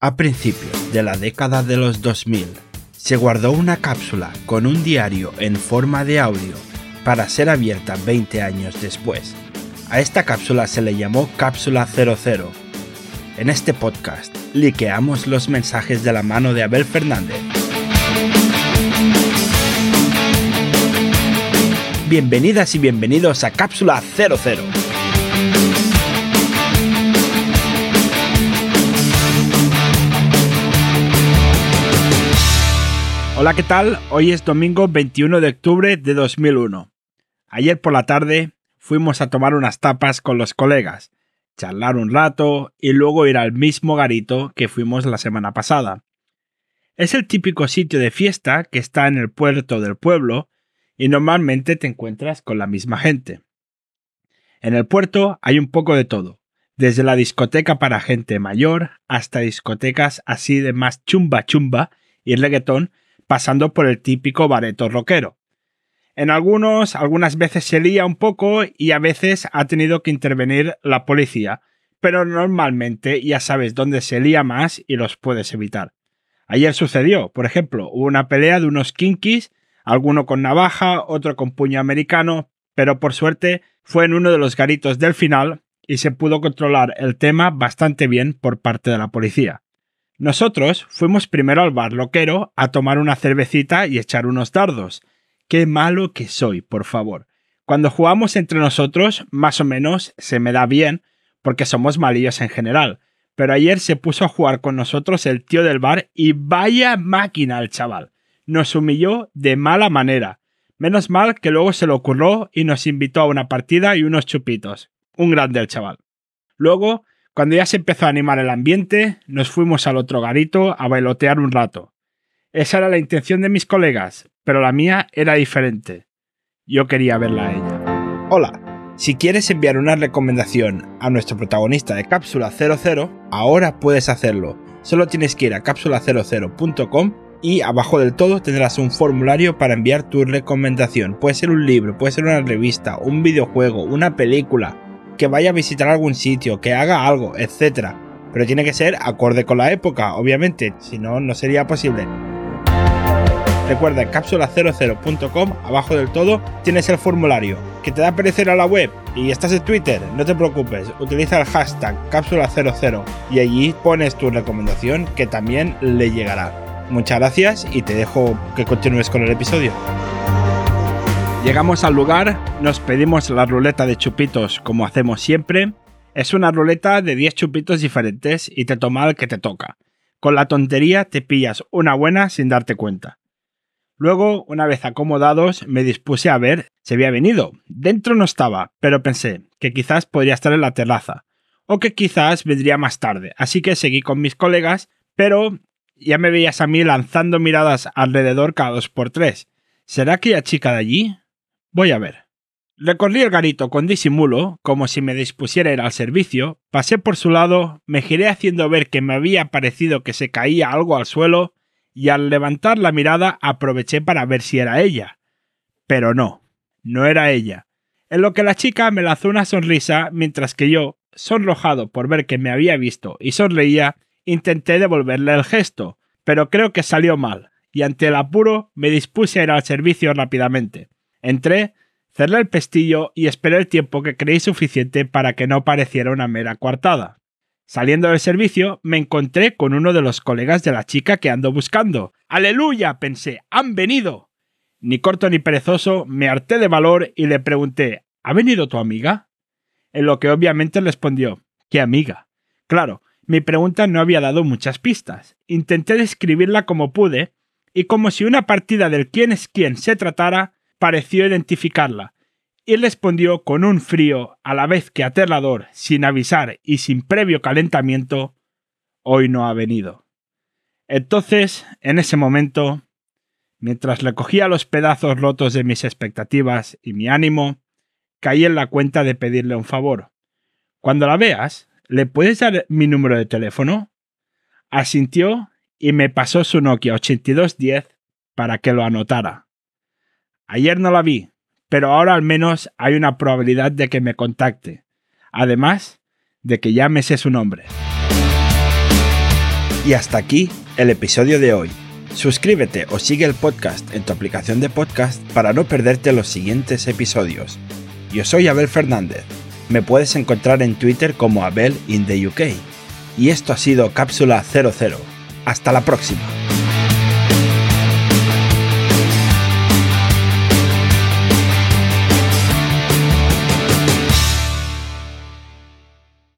A principios de la década de los 2000, se guardó una cápsula con un diario en forma de audio para ser abierta 20 años después. A esta cápsula se le llamó Cápsula 00. En este podcast, liqueamos los mensajes de la mano de Abel Fernández. Bienvenidas y bienvenidos a Cápsula 00. Hola, ¿qué tal? Hoy es domingo 21 de octubre de 2001. Ayer por la tarde fuimos a tomar unas tapas con los colegas, charlar un rato y luego ir al mismo garito que fuimos la semana pasada. Es el típico sitio de fiesta que está en el puerto del pueblo y normalmente te encuentras con la misma gente. En el puerto hay un poco de todo, desde la discoteca para gente mayor hasta discotecas así de más chumba chumba y reggaetón pasando por el típico bareto rockero. En algunos, algunas veces se lía un poco y a veces ha tenido que intervenir la policía, pero normalmente ya sabes dónde se lía más y los puedes evitar. Ayer sucedió, por ejemplo, hubo una pelea de unos kinkis, alguno con navaja, otro con puño americano, pero por suerte fue en uno de los garitos del final y se pudo controlar el tema bastante bien por parte de la policía. Nosotros fuimos primero al bar loquero a tomar una cervecita y echar unos dardos. Qué malo que soy, por favor. Cuando jugamos entre nosotros, más o menos se me da bien, porque somos malillos en general. Pero ayer se puso a jugar con nosotros el tío del bar y vaya máquina el chaval. Nos humilló de mala manera. Menos mal que luego se lo ocurrió y nos invitó a una partida y unos chupitos. Un grande el chaval. Luego cuando ya se empezó a animar el ambiente, nos fuimos al otro garito a bailotear un rato. Esa era la intención de mis colegas, pero la mía era diferente. Yo quería verla a ella. Hola, si quieres enviar una recomendación a nuestro protagonista de Cápsula 00, ahora puedes hacerlo. Solo tienes que ir a cápsula00.com y abajo del todo tendrás un formulario para enviar tu recomendación. Puede ser un libro, puede ser una revista, un videojuego, una película, que vaya a visitar algún sitio, que haga algo, etc. Pero tiene que ser acorde con la época, obviamente, si no, no sería posible. Recuerda, en cápsula00.com, abajo del todo, tienes el formulario. ¿Que te da perecer a la web? Y estás en Twitter, no te preocupes, utiliza el hashtag cápsula00 y allí pones tu recomendación que también le llegará. Muchas gracias y te dejo que continúes con el episodio. Llegamos al lugar, nos pedimos la ruleta de chupitos como hacemos siempre. Es una ruleta de 10 chupitos diferentes y te toma el que te toca. Con la tontería te pillas una buena sin darte cuenta. Luego, una vez acomodados, me dispuse a ver si había venido. Dentro no estaba, pero pensé que quizás podría estar en la terraza, o que quizás vendría más tarde, así que seguí con mis colegas, pero ya me veías a mí lanzando miradas alrededor cada dos por tres. ¿Será aquella chica de allí? Voy a ver. Recorrí el garito con disimulo, como si me dispusiera ir al servicio, pasé por su lado, me giré haciendo ver que me había parecido que se caía algo al suelo, y al levantar la mirada aproveché para ver si era ella. Pero no, no era ella. En lo que la chica me lanzó una sonrisa, mientras que yo, sonrojado por ver que me había visto y sonreía, intenté devolverle el gesto, pero creo que salió mal, y ante el apuro me dispuse a ir al servicio rápidamente. Entré, cerré el pestillo y esperé el tiempo que creí suficiente para que no pareciera una mera coartada. Saliendo del servicio, me encontré con uno de los colegas de la chica que ando buscando. ¡Aleluya! pensé, ¡han venido! Ni corto ni perezoso, me harté de valor y le pregunté ¿Ha venido tu amiga? En lo que obviamente respondió ¿Qué amiga? Claro, mi pregunta no había dado muchas pistas. Intenté describirla como pude, y como si una partida del quién es quién se tratara, pareció identificarla, y respondió con un frío a la vez que aterrador, sin avisar y sin previo calentamiento, hoy no ha venido. Entonces, en ese momento, mientras recogía los pedazos rotos de mis expectativas y mi ánimo, caí en la cuenta de pedirle un favor. Cuando la veas, ¿le puedes dar mi número de teléfono? Asintió y me pasó su Nokia 8210 para que lo anotara. Ayer no la vi, pero ahora al menos hay una probabilidad de que me contacte. Además de que ya me sé su nombre. Y hasta aquí el episodio de hoy. Suscríbete o sigue el podcast en tu aplicación de podcast para no perderte los siguientes episodios. Yo soy Abel Fernández. Me puedes encontrar en Twitter como Abel in the UK. Y esto ha sido Cápsula 00. Hasta la próxima.